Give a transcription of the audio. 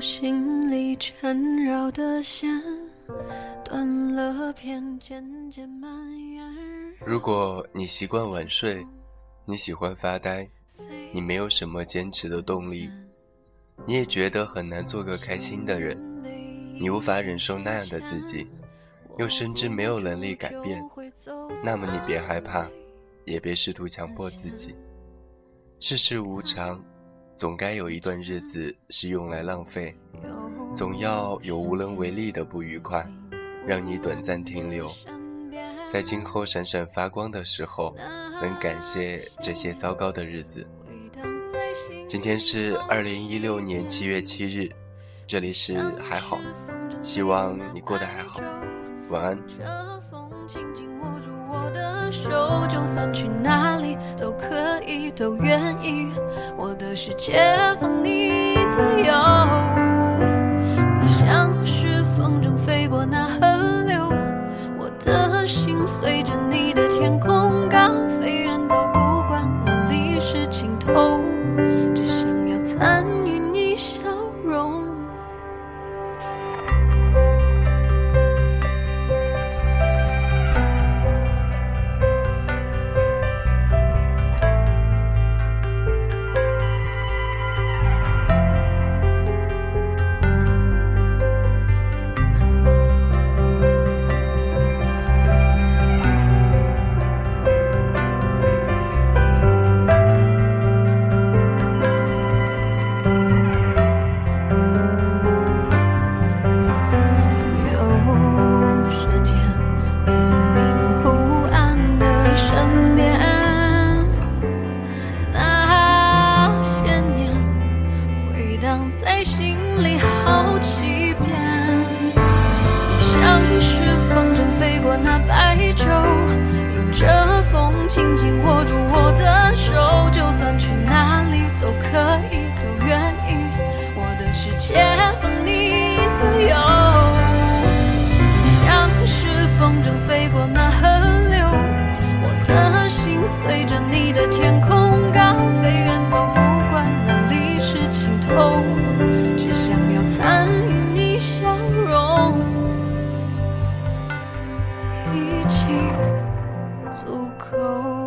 心里缠绕的线断了片，渐渐蔓延。如果你习惯晚睡，你喜欢发呆，你没有什么坚持的动力，你也觉得很难做个开心的人，你无法忍受那样的自己，又深知没有能力改变，那么你别害怕，也别试图强迫自己。世事无常，总该有一段日子是用来浪费，总要有无能为力的不愉快，让你短暂停留。在今后闪闪发光的时候，能感谢这些糟糕的日子。今天是二零一六年七月七日，这里是还好，希望你过得还好，晚安。就算去哪里都可以，都愿意。我的世界放你自由，紧紧握住我的手，就算去哪里都可以，都愿意。我的世界放你自由，像是风筝飞过那河流，我的心随着你的天空高飞远走，不管哪里是尽头，只想要参与你笑容，一起。路口。